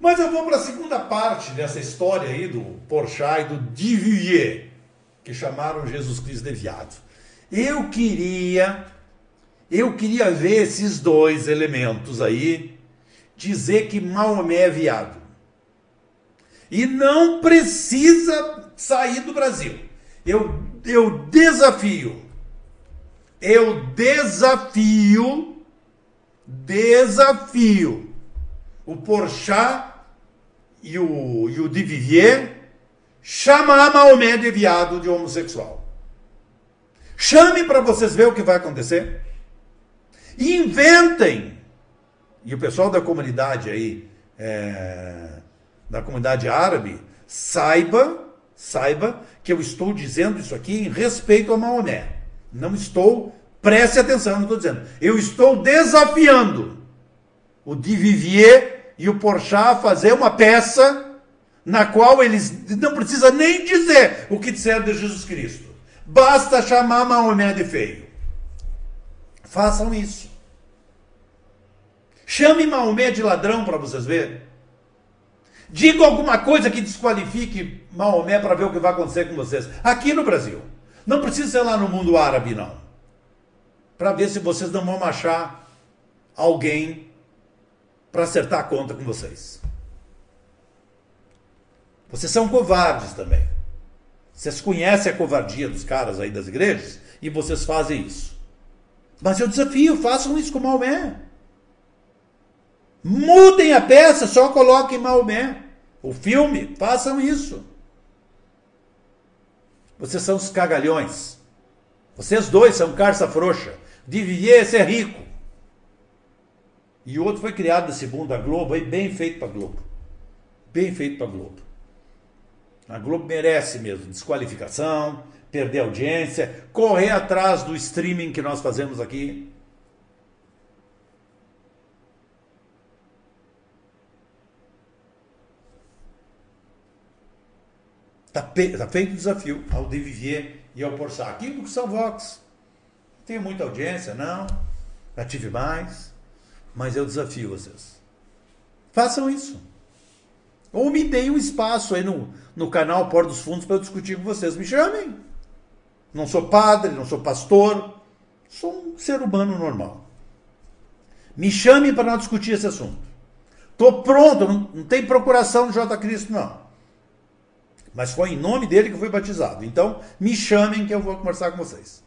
Mas eu vou para a segunda parte dessa história aí do Porchat e do Divier, que chamaram Jesus Cristo de viado. Eu queria, eu queria ver esses dois elementos aí dizer que Maomé é viado. E não precisa sair do Brasil. Eu, eu desafio, eu desafio, desafio o Porchat e o, e o chamar Maomé de viado de homossexual. Chame para vocês ver o que vai acontecer. Inventem e o pessoal da comunidade aí, é, da comunidade árabe, saiba, saiba que eu estou dizendo isso aqui em respeito a Maomé. Não estou, preste atenção, não estou dizendo. Eu estou desafiando o Divivier e o Porchat a fazer uma peça na qual eles não precisam nem dizer o que disseram de Jesus Cristo. Basta chamar Maomé de feio. Façam isso. Chame Maomé de ladrão para vocês verem. Diga alguma coisa que desqualifique Maomé para ver o que vai acontecer com vocês. Aqui no Brasil. Não precisa ser lá no mundo árabe, não. Para ver se vocês não vão achar alguém para acertar a conta com vocês. Vocês são covardes também. Vocês conhecem a covardia dos caras aí das igrejas e vocês fazem isso. Mas eu desafio, façam isso com Maomé. Mudem a peça, só coloquem Maomé. O filme, façam isso. Vocês são os cagalhões. Vocês dois são carça frouxa. Divier é rico. E o outro foi criado desse mundo da Globo, aí bem feito para Globo. Bem feito para Globo. A Globo merece mesmo desqualificação, perder audiência, correr atrás do streaming que nós fazemos aqui. Está tá feito o desafio ao De Vivier e ao Porçar. Aqui no São Vox. Tenho muita audiência, não. Já tive mais. Mas eu desafio vocês. Façam isso. Ou me deem um espaço aí no, no canal Por dos Fundos para eu discutir com vocês. Me chamem. Não sou padre, não sou pastor, sou um ser humano normal. Me chamem para nós discutir esse assunto. Estou pronto, não, não tem procuração de J. Cristo, não. Mas foi em nome dele que eu fui batizado. Então, me chamem que eu vou conversar com vocês.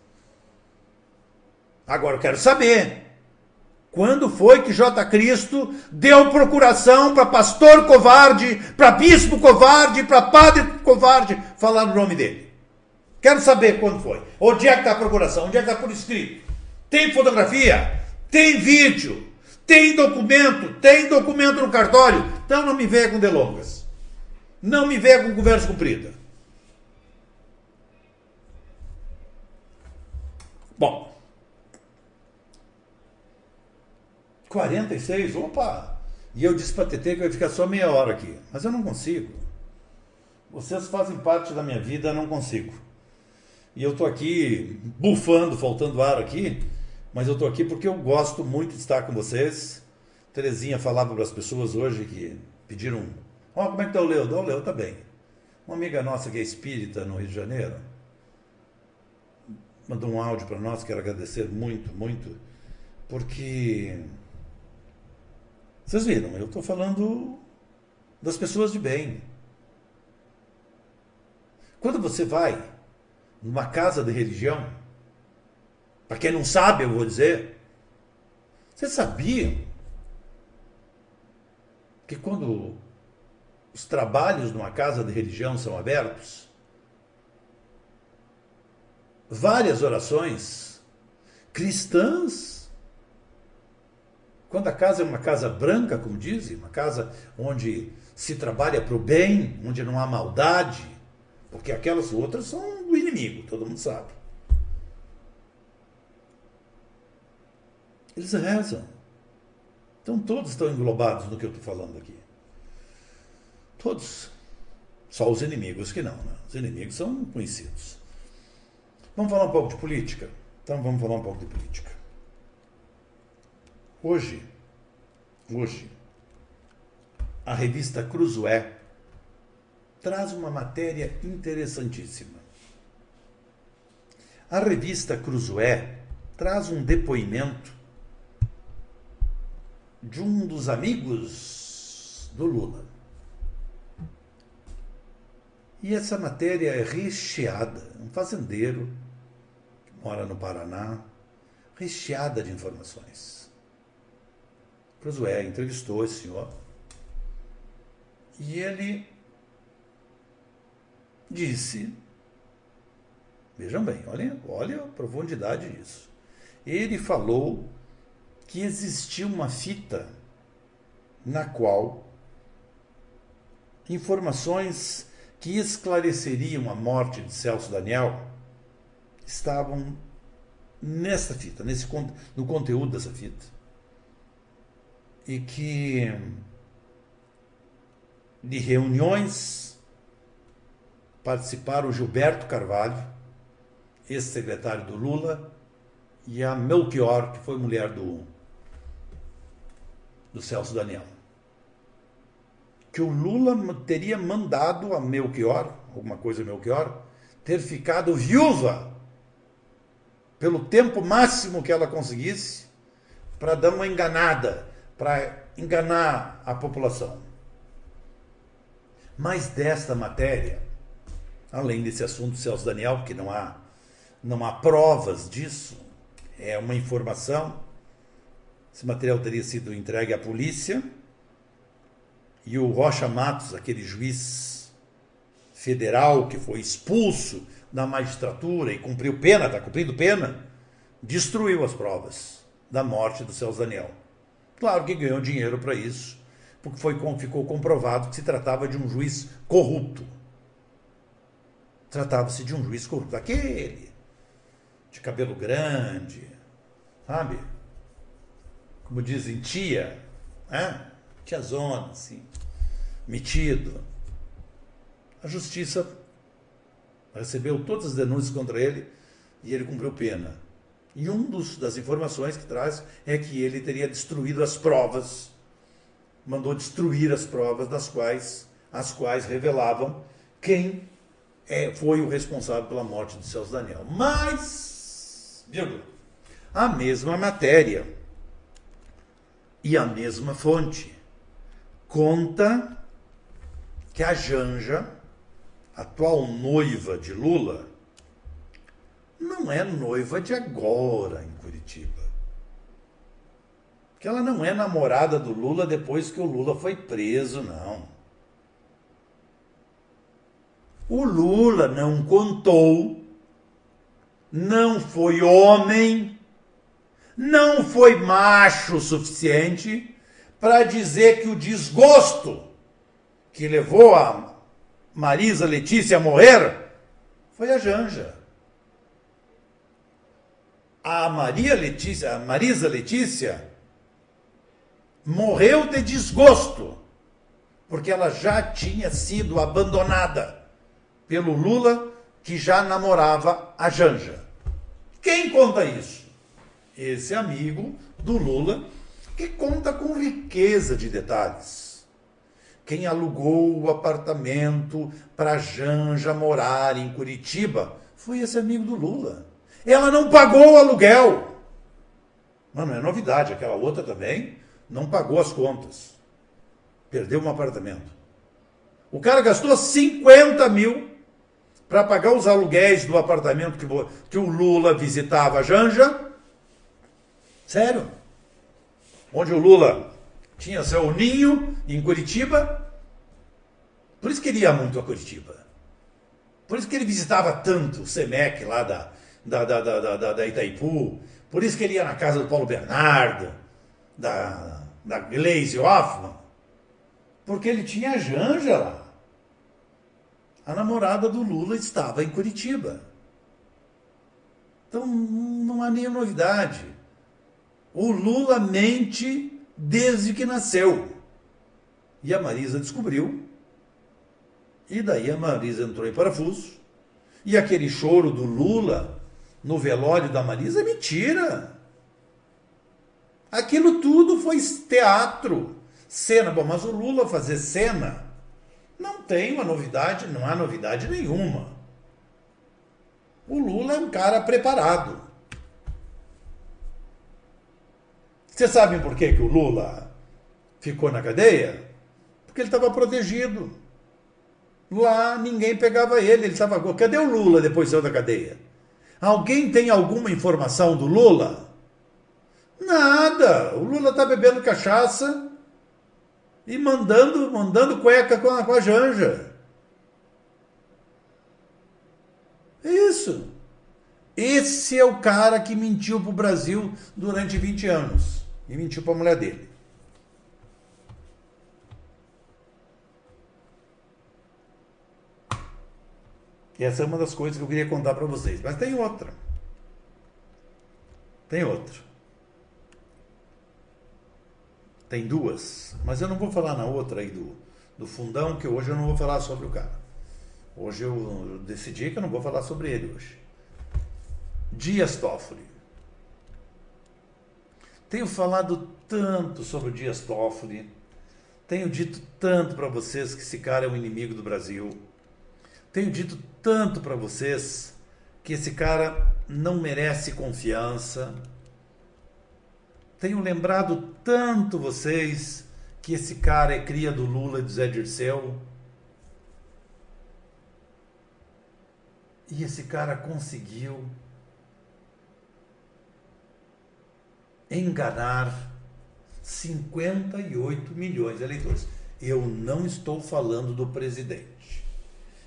Agora eu quero saber. Quando foi que J. Cristo deu procuração para pastor covarde, para bispo covarde, para padre covarde falar o nome dele? Quero saber quando foi. Onde é que está a procuração? Onde é que está por escrito? Tem fotografia? Tem vídeo? Tem documento? Tem documento no cartório? Então não me venha com delongas. Não me venha com conversa comprida. Bom. 46, opa! E eu disse para TT que eu ia ficar só meia hora aqui. Mas eu não consigo. Vocês fazem parte da minha vida, não consigo. E eu estou aqui bufando, faltando ar aqui, mas eu estou aqui porque eu gosto muito de estar com vocês. Terezinha falava para as pessoas hoje que pediram: Ó, oh, como é que está o Leo? O Leo está bem. Uma amiga nossa que é espírita no Rio de Janeiro mandou um áudio para nós, quero agradecer muito, muito, porque vocês viram, eu estou falando das pessoas de bem. Quando você vai numa casa de religião. Para quem não sabe, eu vou dizer. Você sabia que quando os trabalhos numa casa de religião são abertos, várias orações cristãs, quando a casa é uma casa branca, como dizem, uma casa onde se trabalha para o bem, onde não há maldade, porque aquelas outras são inimigo, todo mundo sabe. Eles rezam. Então todos estão englobados no que eu estou falando aqui. Todos. Só os inimigos que não, né? Os inimigos são conhecidos. Vamos falar um pouco de política? Então vamos falar um pouco de política. Hoje, hoje, a revista Cruzoé traz uma matéria interessantíssima. A revista Cruzoé traz um depoimento de um dos amigos do Lula. E essa matéria é recheada, um fazendeiro que mora no Paraná, recheada de informações. Cruzoé entrevistou esse senhor e ele disse, vejam bem, olhem, olha a profundidade disso. Ele falou que existia uma fita na qual informações que esclareceriam a morte de Celso Daniel estavam nessa fita, nesse, no conteúdo dessa fita. E que de reuniões participaram Gilberto Carvalho, ex-secretário do Lula, e a Melchior, que foi mulher do, do Celso Daniel. Que o Lula teria mandado a Melchior, alguma coisa Melchior, ter ficado viúva pelo tempo máximo que ela conseguisse para dar uma enganada, para enganar a população. Mas desta matéria, além desse assunto Celso Daniel, que não há, não há provas disso, é uma informação. Esse material teria sido entregue à polícia e o Rocha Matos, aquele juiz federal que foi expulso da magistratura e cumpriu pena, está cumprindo pena, destruiu as provas da morte do Celso Daniel. Claro que ganhou dinheiro para isso, porque foi, ficou comprovado que se tratava de um juiz corrupto. Tratava-se de um juiz corrupto, aquele de cabelo grande, sabe? Como dizem, tia, né? tia zona, assim, metido. A justiça recebeu todas as denúncias contra ele e ele cumpriu pena. E um dos, das informações que traz é que ele teria destruído as provas mandou destruir as provas das quais as quais revelavam quem é, foi o responsável pela morte de Celso Daniel. Mas, vírgula, a mesma matéria e a mesma fonte conta que a Janja, atual noiva de Lula, não é noiva de agora em Curitiba. Que ela não é namorada do Lula depois que o Lula foi preso, não. O Lula não contou, não foi homem, não foi macho o suficiente para dizer que o desgosto que levou a Marisa Letícia a morrer foi a Janja. A Maria Letícia, a Marisa Letícia morreu de desgosto, porque ela já tinha sido abandonada pelo Lula, que já namorava a Janja. Quem conta isso? Esse amigo do Lula, que conta com riqueza de detalhes. Quem alugou o apartamento para Janja morar em Curitiba foi esse amigo do Lula. Ela não pagou o aluguel. Mas não é novidade, aquela outra também não pagou as contas. Perdeu um apartamento. O cara gastou 50 mil para pagar os aluguéis do apartamento que, que o Lula visitava a Janja. Sério. Onde o Lula tinha seu ninho em Curitiba. Por isso que ele ia muito a Curitiba. Por isso que ele visitava tanto o Semec lá da, da, da, da, da, Itaipu. Por isso que ele ia na casa do Paulo Bernardo, da, da Glaze Hoffman. Porque ele tinha a Janja lá a namorada do Lula estava em Curitiba. Então não há nenhuma novidade. O Lula mente desde que nasceu. E a Marisa descobriu. E daí a Marisa entrou em parafuso. E aquele choro do Lula no velório da Marisa é mentira. Aquilo tudo foi teatro, cena. Bom, mas o Lula fazer cena não tem uma novidade, não há novidade nenhuma. O Lula é um cara preparado. Vocês sabem por que, que o Lula ficou na cadeia? Porque ele estava protegido. Lá ninguém pegava ele, ele estava. Cadê o Lula depois de sair da cadeia? Alguém tem alguma informação do Lula? Nada. O Lula está bebendo cachaça e mandando, mandando cueca com a, com a Janja. É isso. Esse é o cara que mentiu para o Brasil durante 20 anos. E mentiu para a mulher dele. E essa é uma das coisas que eu queria contar para vocês. Mas tem outra. Tem outra. Tem duas, mas eu não vou falar na outra aí do, do fundão, que hoje eu não vou falar sobre o cara. Hoje eu decidi que eu não vou falar sobre ele hoje. Dias Toffoli. Tenho falado tanto sobre o Dias Toffoli, tenho dito tanto para vocês que esse cara é um inimigo do Brasil. Tenho dito tanto para vocês que esse cara não merece confiança tenho lembrado tanto vocês que esse cara é cria do Lula e do Zé Dirceu. E esse cara conseguiu enganar 58 milhões de eleitores. Eu não estou falando do presidente.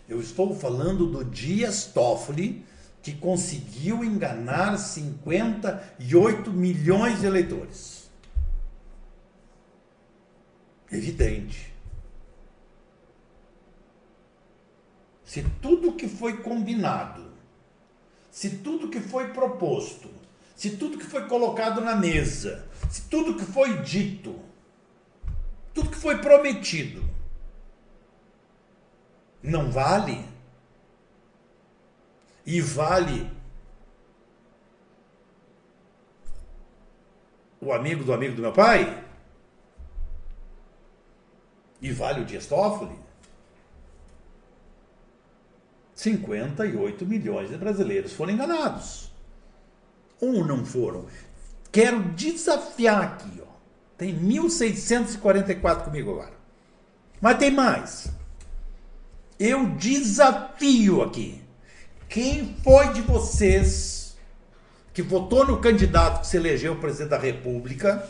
Eu estou falando do Dias Toffoli, que conseguiu enganar 58 milhões de eleitores. Evidente. Se tudo que foi combinado, se tudo que foi proposto, se tudo que foi colocado na mesa, se tudo que foi dito, tudo que foi prometido, não vale, e vale o amigo do amigo do meu pai? E vale o Dias Toffoli? 58 milhões de brasileiros foram enganados. Ou não foram? Quero desafiar aqui, ó. Tem 1.644 comigo agora. Mas tem mais. Eu desafio aqui. Quem foi de vocês que votou no candidato que se elegeu presidente da República?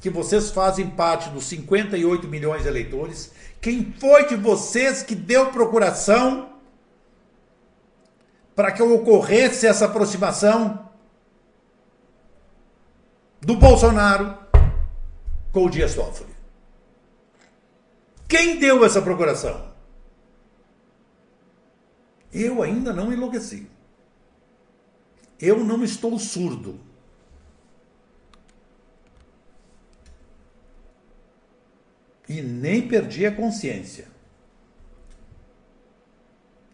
Que vocês fazem parte dos 58 milhões de eleitores? Quem foi de vocês que deu procuração para que ocorresse essa aproximação do Bolsonaro com o Dias Toffoli? Quem deu essa procuração? Eu ainda não enlouqueci. Eu não estou surdo. E nem perdi a consciência.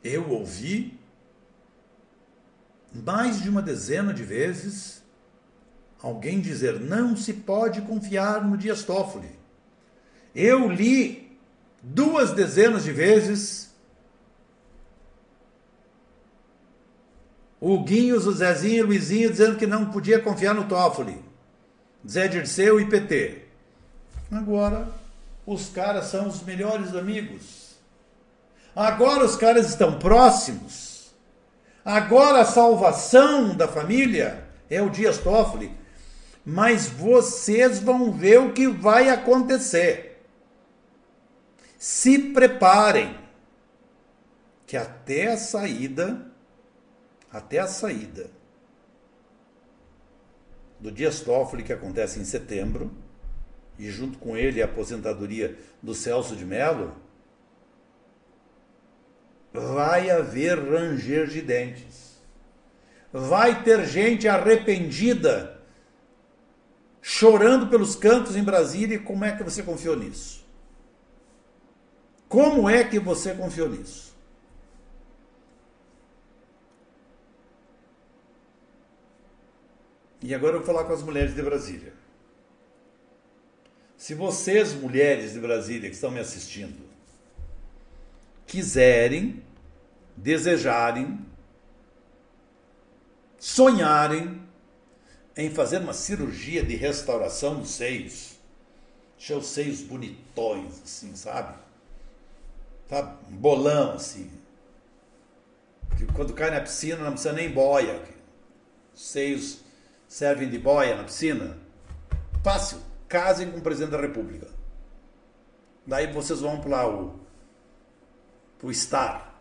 Eu ouvi mais de uma dezena de vezes alguém dizer não se pode confiar no Dias Toffoli. Eu li duas dezenas de vezes o Guinhos, o Zezinho e o Luizinho dizendo que não podia confiar no Toffoli. Zé Dirceu e PT. Agora, os caras são os melhores amigos. Agora os caras estão próximos. Agora a salvação da família é o Dias Toffoli. Mas vocês vão ver o que vai acontecer. Se preparem que até a saída, até a saída do Dias Toffoli, que acontece em setembro, e junto com ele a aposentadoria do Celso de Mello, vai haver ranger de dentes. Vai ter gente arrependida chorando pelos cantos em Brasília. E como é que você confiou nisso? Como é que você confiou nisso? E agora eu vou falar com as mulheres de Brasília. Se vocês, mulheres de Brasília que estão me assistindo, quiserem, desejarem, sonharem em fazer uma cirurgia de restauração dos seios, deixar os seios bonitões, assim, sabe? Tá um bolão, assim. Que quando cai na piscina não precisa nem boia. Os seios servem de boia na piscina. Fácil. Casem com o presidente da República. Daí vocês vão para o pro Star,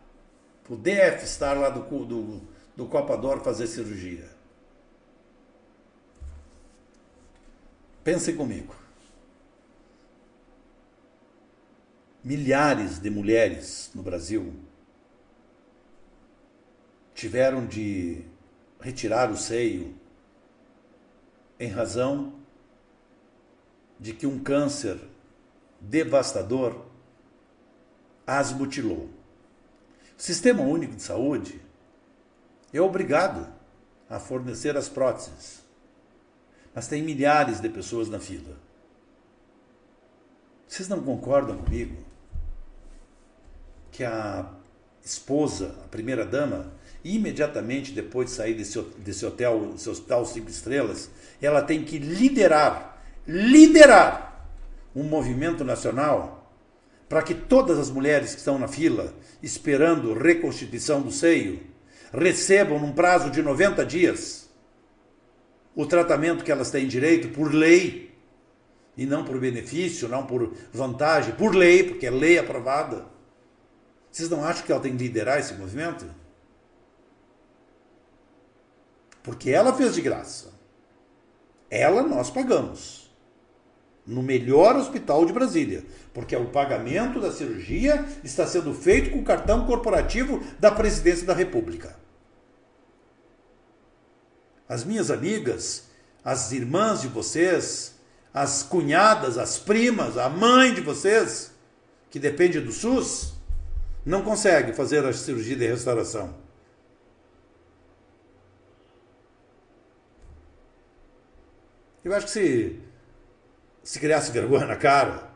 pro DF Star lá do, do, do Copador fazer cirurgia. Pensem comigo. Milhares de mulheres no Brasil tiveram de retirar o seio em razão de que um câncer devastador as mutilou. O Sistema Único de Saúde é obrigado a fornecer as próteses, mas tem milhares de pessoas na fila. Vocês não concordam comigo que a esposa, a primeira dama, imediatamente depois de sair desse, desse hotel, desse hospital cinco estrelas, ela tem que liderar, liderar um movimento nacional para que todas as mulheres que estão na fila esperando reconstituição do seio recebam num prazo de 90 dias o tratamento que elas têm direito por lei e não por benefício, não por vantagem, por lei, porque é lei aprovada. Vocês não acham que ela tem que liderar esse movimento? Porque ela fez de graça. Ela nós pagamos no melhor hospital de Brasília, porque o pagamento da cirurgia está sendo feito com o cartão corporativo da Presidência da República. As minhas amigas, as irmãs de vocês, as cunhadas, as primas, a mãe de vocês, que depende do SUS, não consegue fazer a cirurgia de restauração. Eu acho que se se criasse vergonha na cara,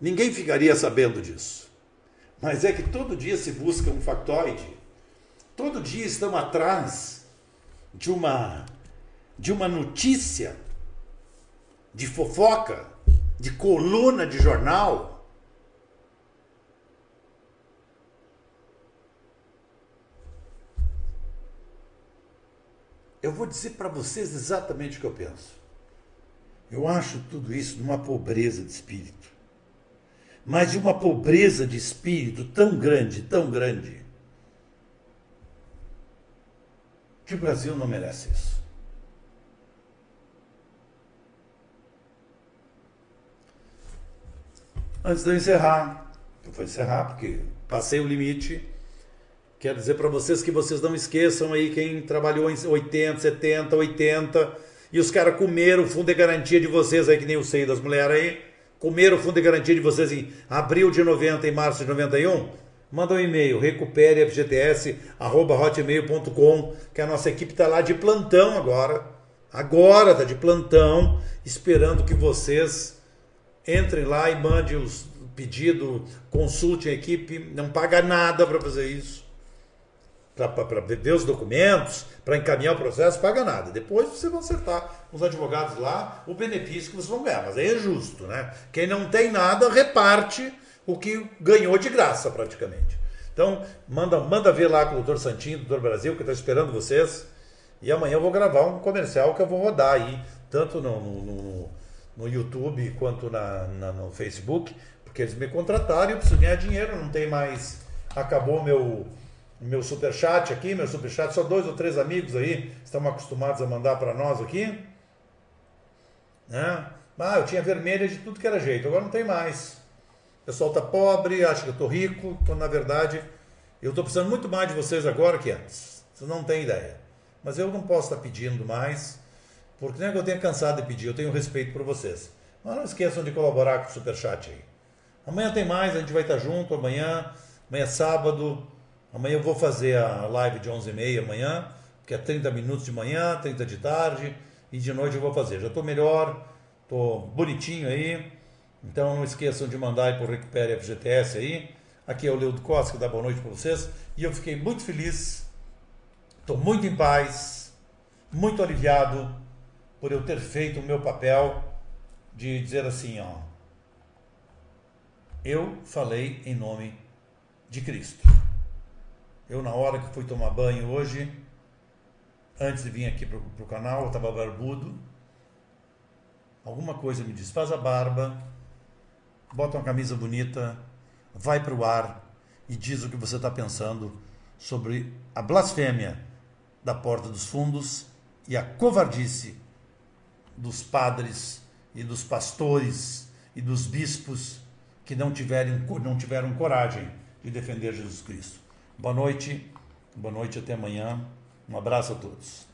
ninguém ficaria sabendo disso. Mas é que todo dia se busca um factoide. Todo dia estão atrás de uma de uma notícia de fofoca, de coluna de jornal. Eu vou dizer para vocês exatamente o que eu penso. Eu acho tudo isso de uma pobreza de espírito. Mas de uma pobreza de espírito tão grande, tão grande, que o Brasil não merece isso. Antes de eu encerrar, eu vou encerrar porque passei o limite. Quero dizer para vocês que vocês não esqueçam aí quem trabalhou em 80, 70, 80 e os caras comeram o fundo de garantia de vocês aí, que nem o sei das mulheres aí, comeram o fundo de garantia de vocês em abril de 90 e março de 91, manda um e-mail, recuperefgts.hotmail.com, que a nossa equipe está lá de plantão agora. Agora está de plantão, esperando que vocês entrem lá e mandem os pedido, consulte a equipe, não paga nada para fazer isso para ver os documentos, para encaminhar o processo, paga nada. Depois você vai acertar com os advogados lá o benefício que vocês vão ganhar. Mas aí é justo, né? Quem não tem nada reparte o que ganhou de graça praticamente. Então, manda, manda ver lá com o doutor Santinho, doutor Brasil, que está esperando vocês. E amanhã eu vou gravar um comercial que eu vou rodar aí, tanto no, no, no, no YouTube quanto na, na, no Facebook, porque eles me contrataram e eu preciso ganhar dinheiro, não tem mais. Acabou meu meu super chat aqui, meu super chat, só dois ou três amigos aí estão acostumados a mandar para nós aqui. Né? Ah, eu tinha vermelha de tudo que era jeito, agora não tem mais. O pessoal tá pobre, acha que eu tô rico, quando na verdade eu estou precisando muito mais de vocês agora que antes. Vocês não têm ideia. Mas eu não posso estar tá pedindo mais, porque não é que eu tenha cansado de pedir, eu tenho respeito por vocês. Mas não esqueçam de colaborar com o super chat aí. Amanhã tem mais, a gente vai estar junto amanhã, amanhã é sábado. Amanhã eu vou fazer a live de 11h30 amanhã, que é 30 minutos de manhã, 30 de tarde, e de noite eu vou fazer. Já estou melhor, estou bonitinho aí, então não esqueçam de mandar aí o Recupere FGTS aí. Aqui é o Leudo Costa, que dá boa noite para vocês, e eu fiquei muito feliz, estou muito em paz, muito aliviado por eu ter feito o meu papel de dizer assim, ó, eu falei em nome de Cristo. Eu, na hora que fui tomar banho hoje, antes de vir aqui para o canal, eu estava barbudo. Alguma coisa me diz: faz a barba, bota uma camisa bonita, vai para o ar e diz o que você está pensando sobre a blasfêmia da porta dos fundos e a covardice dos padres e dos pastores e dos bispos que não tiveram, não tiveram coragem de defender Jesus Cristo. Boa noite, boa noite até amanhã. Um abraço a todos.